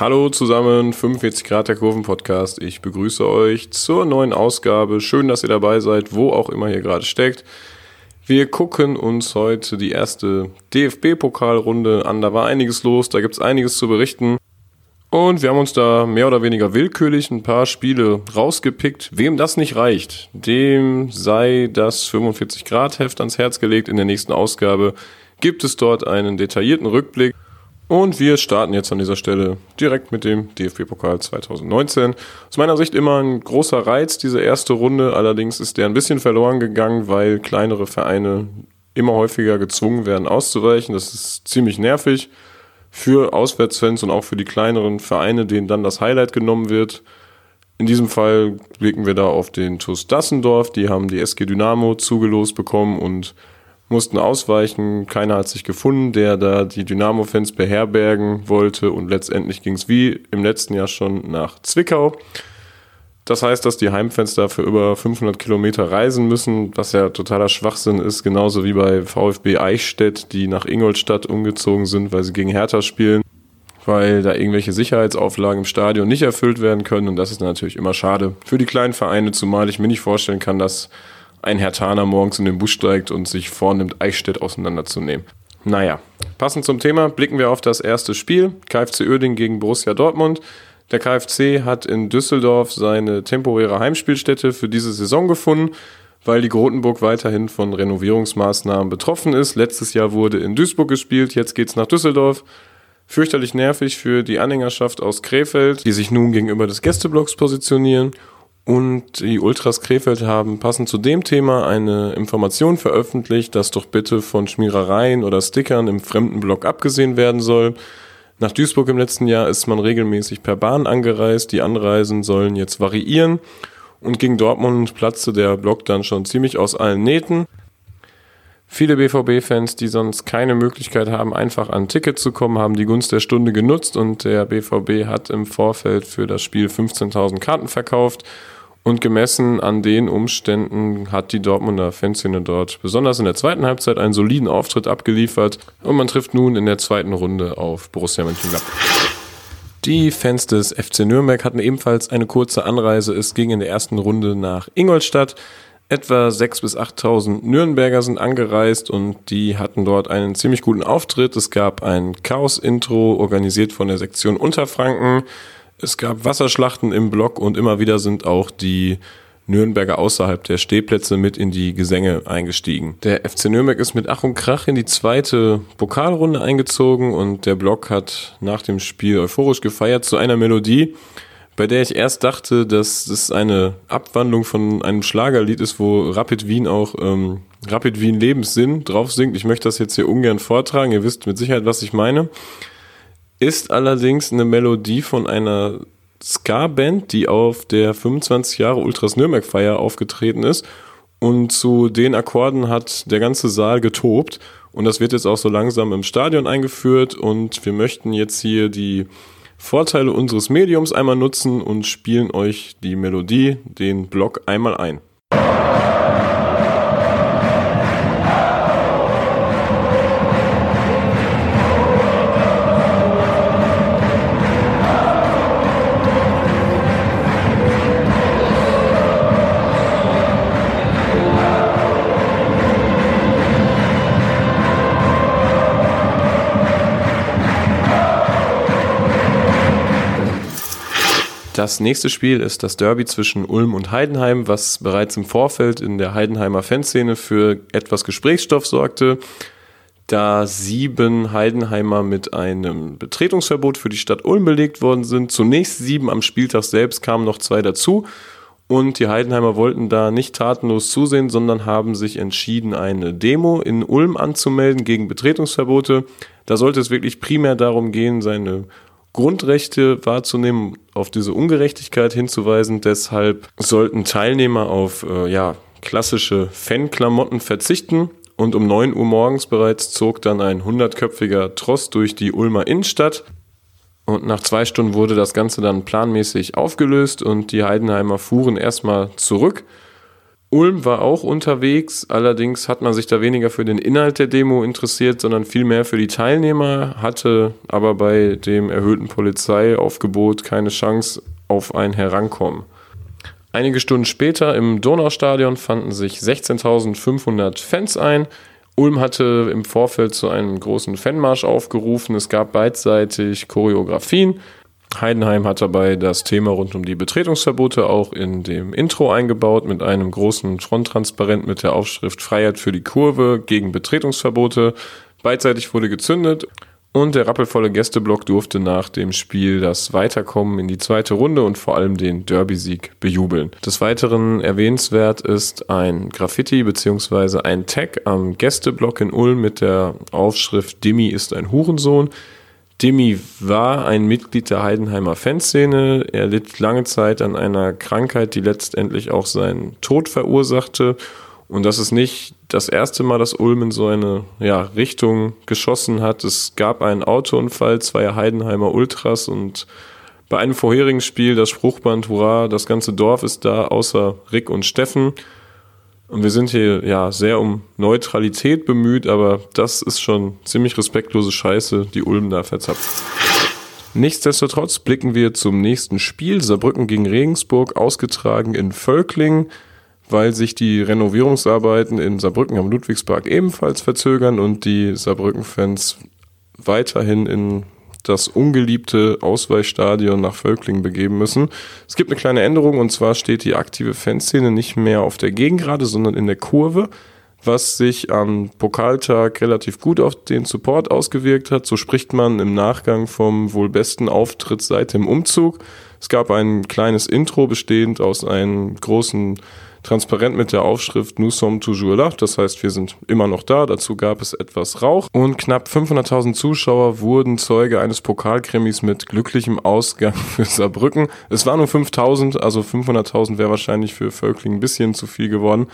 Hallo zusammen, 45 Grad der Kurven Podcast. Ich begrüße euch zur neuen Ausgabe. Schön, dass ihr dabei seid, wo auch immer ihr gerade steckt. Wir gucken uns heute die erste DFB-Pokalrunde an. Da war einiges los, da gibt es einiges zu berichten. Und wir haben uns da mehr oder weniger willkürlich ein paar Spiele rausgepickt. Wem das nicht reicht, dem sei das 45 Grad Heft ans Herz gelegt. In der nächsten Ausgabe gibt es dort einen detaillierten Rückblick. Und wir starten jetzt an dieser Stelle direkt mit dem DFB-Pokal 2019. Aus meiner Sicht immer ein großer Reiz, diese erste Runde. Allerdings ist der ein bisschen verloren gegangen, weil kleinere Vereine immer häufiger gezwungen werden auszuweichen. Das ist ziemlich nervig für Auswärtsfans und auch für die kleineren Vereine, denen dann das Highlight genommen wird. In diesem Fall blicken wir da auf den TuS Dassendorf. Die haben die SG Dynamo zugelost bekommen und mussten ausweichen. Keiner hat sich gefunden, der da die Dynamo-Fans beherbergen wollte. Und letztendlich ging es wie im letzten Jahr schon nach Zwickau. Das heißt, dass die Heimfans da für über 500 Kilometer reisen müssen, was ja totaler Schwachsinn ist, genauso wie bei VfB Eichstätt, die nach Ingolstadt umgezogen sind, weil sie gegen Hertha spielen, weil da irgendwelche Sicherheitsauflagen im Stadion nicht erfüllt werden können und das ist natürlich immer schade für die kleinen Vereine, zumal ich mir nicht vorstellen kann, dass ein Hertaner morgens in den Bus steigt und sich vornimmt, Eichstätt auseinanderzunehmen. Naja, passend zum Thema blicken wir auf das erste Spiel, KfC Uerdingen gegen Borussia Dortmund. Der KfC hat in Düsseldorf seine temporäre Heimspielstätte für diese Saison gefunden, weil die Grotenburg weiterhin von Renovierungsmaßnahmen betroffen ist. Letztes Jahr wurde in Duisburg gespielt, jetzt geht's nach Düsseldorf. Fürchterlich nervig für die Anhängerschaft aus Krefeld, die sich nun gegenüber des Gästeblocks positionieren. Und die Ultras Krefeld haben passend zu dem Thema eine Information veröffentlicht, dass doch bitte von Schmierereien oder Stickern im fremden Block abgesehen werden soll. Nach Duisburg im letzten Jahr ist man regelmäßig per Bahn angereist. Die Anreisen sollen jetzt variieren. Und gegen Dortmund platzte der Block dann schon ziemlich aus allen Nähten. Viele BVB-Fans, die sonst keine Möglichkeit haben, einfach an ein Ticket zu kommen, haben die Gunst der Stunde genutzt und der BVB hat im Vorfeld für das Spiel 15.000 Karten verkauft und gemessen an den Umständen hat die Dortmunder Fanszene dort besonders in der zweiten Halbzeit einen soliden Auftritt abgeliefert und man trifft nun in der zweiten Runde auf Borussia Mönchengladbach. Die Fans des FC Nürnberg hatten ebenfalls eine kurze Anreise. Es ging in der ersten Runde nach Ingolstadt. Etwa 6.000 bis 8.000 Nürnberger sind angereist und die hatten dort einen ziemlich guten Auftritt. Es gab ein Chaos-Intro, organisiert von der Sektion Unterfranken. Es gab Wasserschlachten im Block und immer wieder sind auch die Nürnberger außerhalb der Stehplätze mit in die Gesänge eingestiegen. Der FC Nürnberg ist mit Ach und Krach in die zweite Pokalrunde eingezogen und der Block hat nach dem Spiel euphorisch gefeiert zu einer Melodie, bei der ich erst dachte, dass das eine Abwandlung von einem Schlagerlied ist, wo Rapid Wien auch ähm, Rapid Wien Lebenssinn drauf singt. Ich möchte das jetzt hier ungern vortragen, ihr wisst mit Sicherheit, was ich meine ist allerdings eine Melodie von einer Ska-Band, die auf der 25 Jahre Ultras Nürnberg-Feier aufgetreten ist. Und zu den Akkorden hat der ganze Saal getobt. Und das wird jetzt auch so langsam im Stadion eingeführt. Und wir möchten jetzt hier die Vorteile unseres Mediums einmal nutzen und spielen euch die Melodie, den Block einmal ein. Das nächste Spiel ist das Derby zwischen Ulm und Heidenheim, was bereits im Vorfeld in der Heidenheimer Fanszene für etwas Gesprächsstoff sorgte, da sieben Heidenheimer mit einem Betretungsverbot für die Stadt Ulm belegt worden sind. Zunächst sieben am Spieltag selbst kamen noch zwei dazu. Und die Heidenheimer wollten da nicht tatenlos zusehen, sondern haben sich entschieden, eine Demo in Ulm anzumelden gegen Betretungsverbote. Da sollte es wirklich primär darum gehen, seine Grundrechte wahrzunehmen, auf diese Ungerechtigkeit hinzuweisen. Deshalb sollten Teilnehmer auf äh, ja, klassische Fanklamotten verzichten. Und um 9 Uhr morgens bereits zog dann ein hundertköpfiger Tross durch die Ulmer Innenstadt. Und nach zwei Stunden wurde das Ganze dann planmäßig aufgelöst und die Heidenheimer fuhren erstmal zurück. Ulm war auch unterwegs, allerdings hat man sich da weniger für den Inhalt der Demo interessiert, sondern vielmehr für die Teilnehmer, hatte aber bei dem erhöhten Polizeiaufgebot keine Chance auf ein Herankommen. Einige Stunden später im Donaustadion fanden sich 16.500 Fans ein. Ulm hatte im Vorfeld zu einem großen Fanmarsch aufgerufen. Es gab beidseitig Choreografien. Heidenheim hat dabei das Thema rund um die Betretungsverbote auch in dem Intro eingebaut mit einem großen Fronttransparent mit der Aufschrift Freiheit für die Kurve gegen Betretungsverbote. Beidseitig wurde gezündet und der rappelvolle Gästeblock durfte nach dem Spiel das Weiterkommen in die zweite Runde und vor allem den Derby-Sieg bejubeln. Des Weiteren erwähnenswert ist ein Graffiti bzw. ein Tag am Gästeblock in Ulm mit der Aufschrift Dimi ist ein Hurensohn. Demi war ein Mitglied der Heidenheimer Fanszene. Er litt lange Zeit an einer Krankheit, die letztendlich auch seinen Tod verursachte. Und das ist nicht das erste Mal, dass Ulm in so eine ja, Richtung geschossen hat. Es gab einen Autounfall zweier Heidenheimer Ultras und bei einem vorherigen Spiel das Spruchband Hurra, das ganze Dorf ist da, außer Rick und Steffen. Und wir sind hier ja sehr um Neutralität bemüht, aber das ist schon ziemlich respektlose Scheiße, die Ulm da verzapft. Nichtsdestotrotz blicken wir zum nächsten Spiel. Saarbrücken gegen Regensburg, ausgetragen in Völkling, weil sich die Renovierungsarbeiten in Saarbrücken am Ludwigspark ebenfalls verzögern und die Saarbrücken-Fans weiterhin in das ungeliebte Ausweichstadion nach Völkling begeben müssen. Es gibt eine kleine Änderung und zwar steht die aktive Fanszene nicht mehr auf der Gegengrade, sondern in der Kurve, was sich am Pokaltag relativ gut auf den Support ausgewirkt hat. So spricht man im Nachgang vom wohl besten Auftritt seit dem Umzug. Es gab ein kleines Intro bestehend aus einem großen transparent mit der Aufschrift Nous sommes toujours là. Das heißt, wir sind immer noch da. Dazu gab es etwas Rauch und knapp 500.000 Zuschauer wurden Zeuge eines Pokalkrimis mit glücklichem Ausgang für Saarbrücken. Es waren nur 5.000, also 500.000 wäre wahrscheinlich für Völkling ein bisschen zu viel geworden.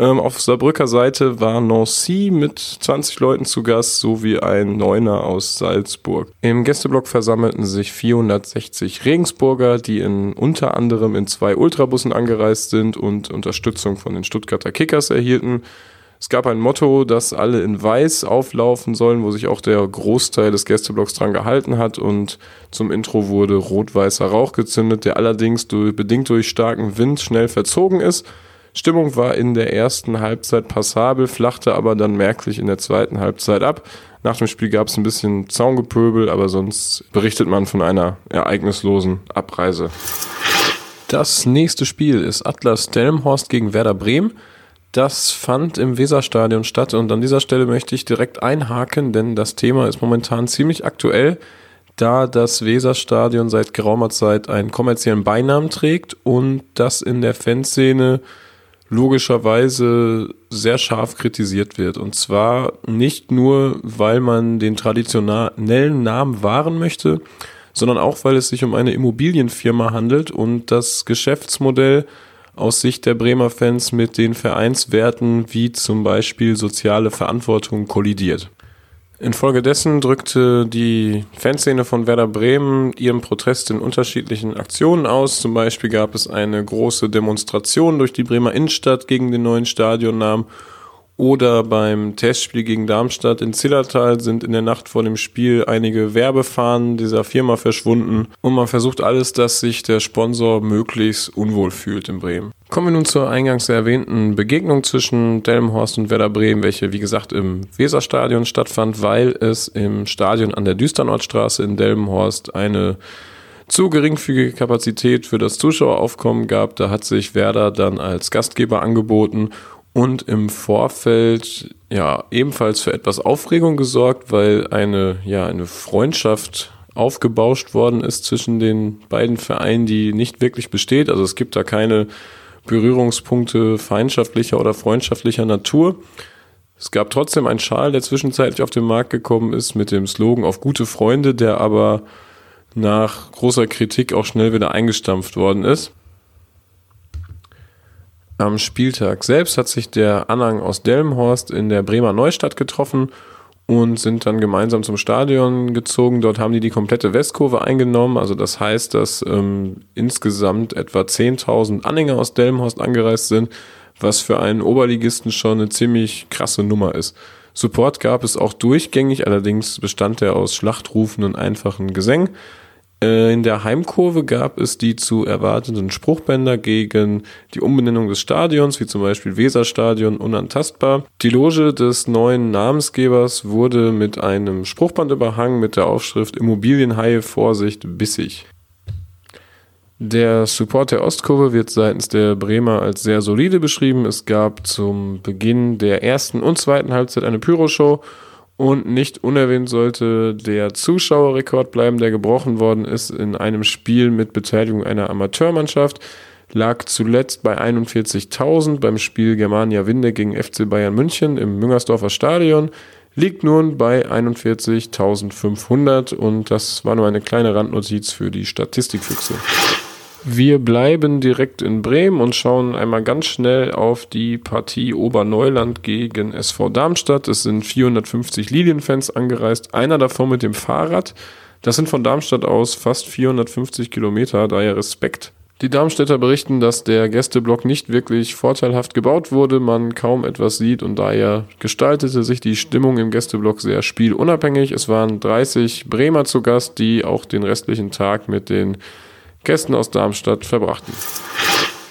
Ähm, auf Saarbrücker Seite war Nancy mit 20 Leuten zu Gast sowie ein Neuner aus Salzburg. Im Gästeblock versammelten sich 460 Regensburger, die in unter anderem in zwei Ultrabussen angereist sind und Unterstützung von den Stuttgarter Kickers erhielten. Es gab ein Motto, dass alle in Weiß auflaufen sollen, wo sich auch der Großteil des Gästeblocks dran gehalten hat und zum Intro wurde rot-weißer Rauch gezündet, der allerdings durch, bedingt durch starken Wind schnell verzogen ist. Stimmung war in der ersten Halbzeit passabel, flachte aber dann merklich in der zweiten Halbzeit ab. Nach dem Spiel gab es ein bisschen Zaungepöbel, aber sonst berichtet man von einer ereignislosen Abreise. Das nächste Spiel ist Atlas Delmhorst gegen Werder Bremen. Das fand im Weserstadion statt und an dieser Stelle möchte ich direkt einhaken, denn das Thema ist momentan ziemlich aktuell, da das Weserstadion seit geraumer Zeit einen kommerziellen Beinamen trägt und das in der Fanszene logischerweise sehr scharf kritisiert wird. Und zwar nicht nur, weil man den traditionellen Namen wahren möchte, sondern auch, weil es sich um eine Immobilienfirma handelt und das Geschäftsmodell aus Sicht der Bremer Fans mit den Vereinswerten wie zum Beispiel soziale Verantwortung kollidiert. Infolgedessen drückte die Fanszene von Werder Bremen ihren Protest in unterschiedlichen Aktionen aus. Zum Beispiel gab es eine große Demonstration durch die Bremer Innenstadt gegen den neuen Stadionnamen oder beim Testspiel gegen Darmstadt in Zillertal sind in der Nacht vor dem Spiel einige Werbefahnen dieser Firma verschwunden und man versucht alles, dass sich der Sponsor möglichst unwohl fühlt in Bremen. Kommen wir nun zur eingangs erwähnten Begegnung zwischen Delmenhorst und Werder Bremen, welche wie gesagt im Weserstadion stattfand, weil es im Stadion an der Düsternortstraße in Delmenhorst eine zu geringfügige Kapazität für das Zuschaueraufkommen gab. Da hat sich Werder dann als Gastgeber angeboten und im Vorfeld ja ebenfalls für etwas Aufregung gesorgt, weil eine ja eine Freundschaft aufgebauscht worden ist zwischen den beiden Vereinen, die nicht wirklich besteht. Also es gibt da keine Berührungspunkte feindschaftlicher oder freundschaftlicher Natur. Es gab trotzdem einen Schal, der zwischenzeitlich auf den Markt gekommen ist mit dem Slogan auf gute Freunde, der aber nach großer Kritik auch schnell wieder eingestampft worden ist. Am Spieltag selbst hat sich der Anhang aus Delmenhorst in der Bremer Neustadt getroffen und sind dann gemeinsam zum Stadion gezogen. Dort haben die die komplette Westkurve eingenommen. Also das heißt, dass ähm, insgesamt etwa 10.000 Anhänger aus Delmenhorst angereist sind, was für einen Oberligisten schon eine ziemlich krasse Nummer ist. Support gab es auch durchgängig, allerdings bestand er aus Schlachtrufen und einfachen Gesängen. Äh, in der Heimkurve gab es die zu erwartenden Spruchbänder gegen die Umbenennung des Stadions, wie zum Beispiel Weserstadion unantastbar. Die Loge des neuen Namensgebers wurde mit einem Spruchband überhangen mit der Aufschrift Immobilienhaie Vorsicht bissig. Der Support der Ostkurve wird seitens der Bremer als sehr solide beschrieben. Es gab zum Beginn der ersten und zweiten Halbzeit eine Pyroshow und nicht unerwähnt sollte der Zuschauerrekord bleiben, der gebrochen worden ist in einem Spiel mit Beteiligung einer Amateurmannschaft. Lag zuletzt bei 41.000 beim Spiel Germania Winde gegen FC Bayern München im Müngersdorfer Stadion. Liegt nun bei 41.500 und das war nur eine kleine Randnotiz für die Statistikfüchse. Wir bleiben direkt in Bremen und schauen einmal ganz schnell auf die Partie Oberneuland gegen SV Darmstadt. Es sind 450 Lilienfans angereist, einer davon mit dem Fahrrad. Das sind von Darmstadt aus fast 450 Kilometer, daher Respekt. Die Darmstädter berichten, dass der Gästeblock nicht wirklich vorteilhaft gebaut wurde, man kaum etwas sieht und daher gestaltete sich die Stimmung im Gästeblock sehr spielunabhängig. Es waren 30 Bremer zu Gast, die auch den restlichen Tag mit den Gästen aus Darmstadt verbrachten.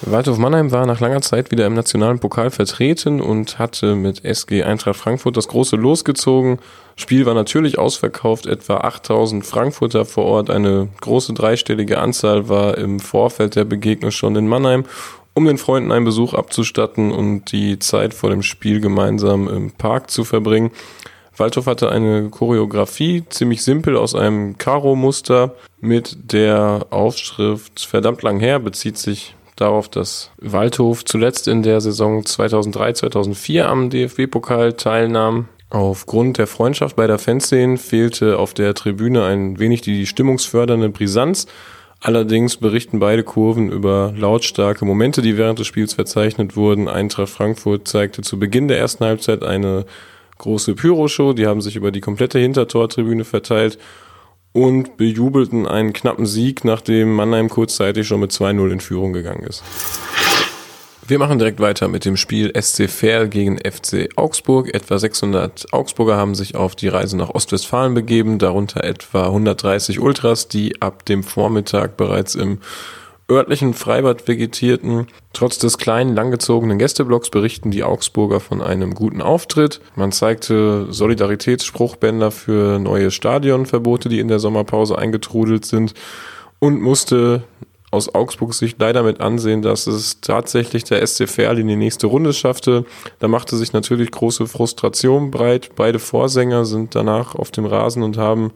Waldhof Mannheim war nach langer Zeit wieder im nationalen Pokal vertreten und hatte mit SG Eintracht Frankfurt das große losgezogen. Spiel war natürlich ausverkauft, etwa 8000 Frankfurter vor Ort. Eine große dreistellige Anzahl war im Vorfeld der Begegnung schon in Mannheim, um den Freunden einen Besuch abzustatten und die Zeit vor dem Spiel gemeinsam im Park zu verbringen. Waldhof hatte eine Choreografie, ziemlich simpel aus einem Karo-Muster mit der Aufschrift verdammt lang her, bezieht sich darauf, dass Waldhof zuletzt in der Saison 2003-2004 am DFB-Pokal teilnahm. Aufgrund der Freundschaft bei der Fanszene fehlte auf der Tribüne ein wenig die stimmungsfördernde Brisanz. Allerdings berichten beide Kurven über lautstarke Momente, die während des Spiels verzeichnet wurden. Eintracht Frankfurt zeigte zu Beginn der ersten Halbzeit eine große Pyroshow. Die haben sich über die komplette Hintertortribüne verteilt und bejubelten einen knappen Sieg, nachdem Mannheim kurzzeitig schon mit 2-0 in Führung gegangen ist. Wir machen direkt weiter mit dem Spiel SC Verl gegen FC Augsburg. Etwa 600 Augsburger haben sich auf die Reise nach Ostwestfalen begeben, darunter etwa 130 Ultras, die ab dem Vormittag bereits im örtlichen Freibad vegetierten. Trotz des kleinen, langgezogenen Gästeblocks berichten die Augsburger von einem guten Auftritt. Man zeigte Solidaritätsspruchbänder für neue Stadionverbote, die in der Sommerpause eingetrudelt sind und musste aus Augsburgs Sicht leider mit ansehen, dass es tatsächlich der SC Verl in die nächste Runde schaffte. Da machte sich natürlich große Frustration breit. Beide Vorsänger sind danach auf dem Rasen und haben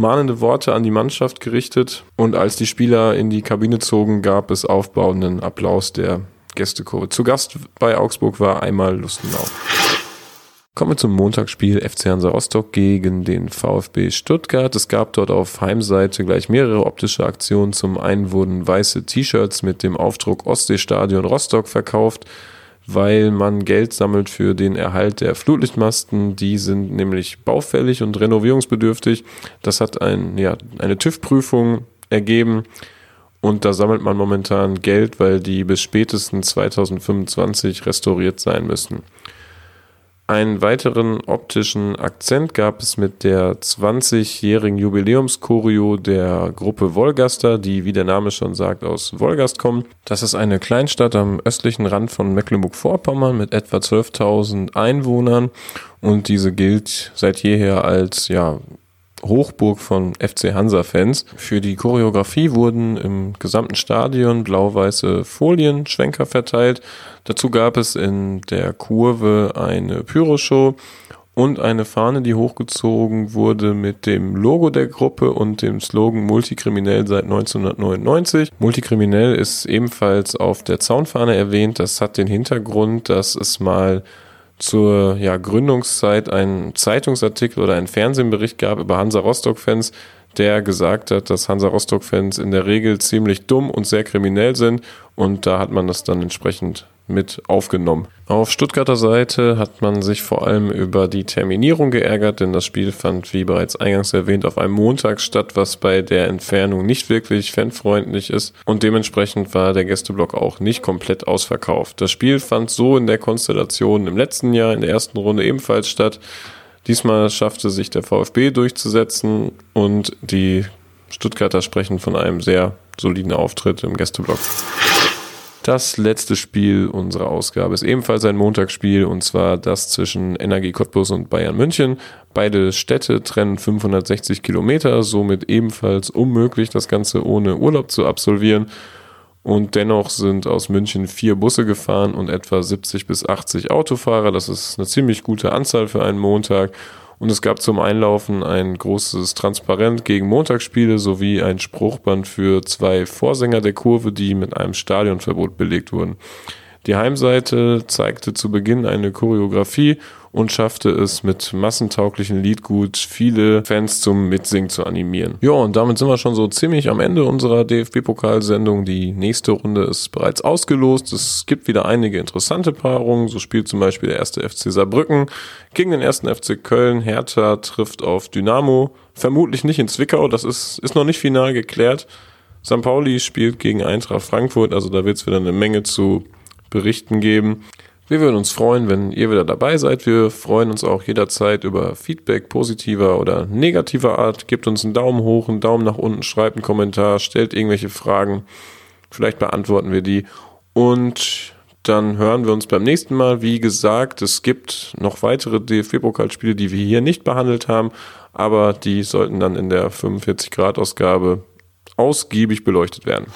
mahnende Worte an die Mannschaft gerichtet und als die Spieler in die Kabine zogen, gab es aufbauenden Applaus der Gästekurve. Zu Gast bei Augsburg war einmal Lustenau. Kommen wir zum Montagsspiel FC Hansa Rostock gegen den VfB Stuttgart. Es gab dort auf Heimseite gleich mehrere optische Aktionen. Zum einen wurden weiße T-Shirts mit dem Aufdruck Ostseestadion Rostock verkauft weil man Geld sammelt für den Erhalt der Flutlichtmasten. Die sind nämlich baufällig und renovierungsbedürftig. Das hat ein, ja, eine TÜV-Prüfung ergeben. Und da sammelt man momentan Geld, weil die bis spätestens 2025 restauriert sein müssen. Einen weiteren optischen Akzent gab es mit der 20-jährigen Jubiläumschoreo der Gruppe Wolgaster, die, wie der Name schon sagt, aus Wolgast kommt. Das ist eine Kleinstadt am östlichen Rand von Mecklenburg-Vorpommern mit etwa 12.000 Einwohnern und diese gilt seit jeher als ja, Hochburg von FC Hansa-Fans. Für die Choreografie wurden im gesamten Stadion blau-weiße Folienschwenker verteilt. Dazu gab es in der Kurve eine Pyroshow und eine Fahne, die hochgezogen wurde mit dem Logo der Gruppe und dem Slogan Multikriminell seit 1999. Multikriminell ist ebenfalls auf der Zaunfahne erwähnt. Das hat den Hintergrund, dass es mal zur ja, Gründungszeit einen Zeitungsartikel oder einen Fernsehbericht gab über Hansa Rostock-Fans, der gesagt hat, dass Hansa Rostock-Fans in der Regel ziemlich dumm und sehr kriminell sind und da hat man das dann entsprechend mit aufgenommen. Auf Stuttgarter Seite hat man sich vor allem über die Terminierung geärgert, denn das Spiel fand, wie bereits eingangs erwähnt, auf einem Montag statt, was bei der Entfernung nicht wirklich fanfreundlich ist und dementsprechend war der Gästeblock auch nicht komplett ausverkauft. Das Spiel fand so in der Konstellation im letzten Jahr in der ersten Runde ebenfalls statt. Diesmal schaffte sich der VfB durchzusetzen und die Stuttgarter sprechen von einem sehr soliden Auftritt im Gästeblock. Das letzte Spiel unserer Ausgabe ist ebenfalls ein Montagsspiel und zwar das zwischen Energie Cottbus und Bayern München. Beide Städte trennen 560 Kilometer, somit ebenfalls unmöglich, das Ganze ohne Urlaub zu absolvieren. Und dennoch sind aus München vier Busse gefahren und etwa 70 bis 80 Autofahrer. Das ist eine ziemlich gute Anzahl für einen Montag. Und es gab zum Einlaufen ein großes Transparent gegen Montagsspiele sowie ein Spruchband für zwei Vorsänger der Kurve, die mit einem Stadionverbot belegt wurden. Die Heimseite zeigte zu Beginn eine Choreografie und schaffte es mit massentauglichen Liedgut viele Fans zum Mitsingen zu animieren. Ja, und damit sind wir schon so ziemlich am Ende unserer DFB-Pokalsendung. Die nächste Runde ist bereits ausgelost. Es gibt wieder einige interessante Paarungen. So spielt zum Beispiel der erste FC Saarbrücken gegen den ersten FC Köln. Hertha trifft auf Dynamo. Vermutlich nicht in Zwickau. Das ist, ist noch nicht final geklärt. St. Pauli spielt gegen Eintracht Frankfurt. Also da wird es wieder eine Menge zu berichten geben. Wir würden uns freuen, wenn ihr wieder dabei seid. Wir freuen uns auch jederzeit über Feedback positiver oder negativer Art. Gebt uns einen Daumen hoch, einen Daumen nach unten, schreibt einen Kommentar, stellt irgendwelche Fragen. Vielleicht beantworten wir die. Und dann hören wir uns beim nächsten Mal. Wie gesagt, es gibt noch weitere DFB-Pokalspiele, die wir hier nicht behandelt haben, aber die sollten dann in der 45-Grad-Ausgabe ausgiebig beleuchtet werden.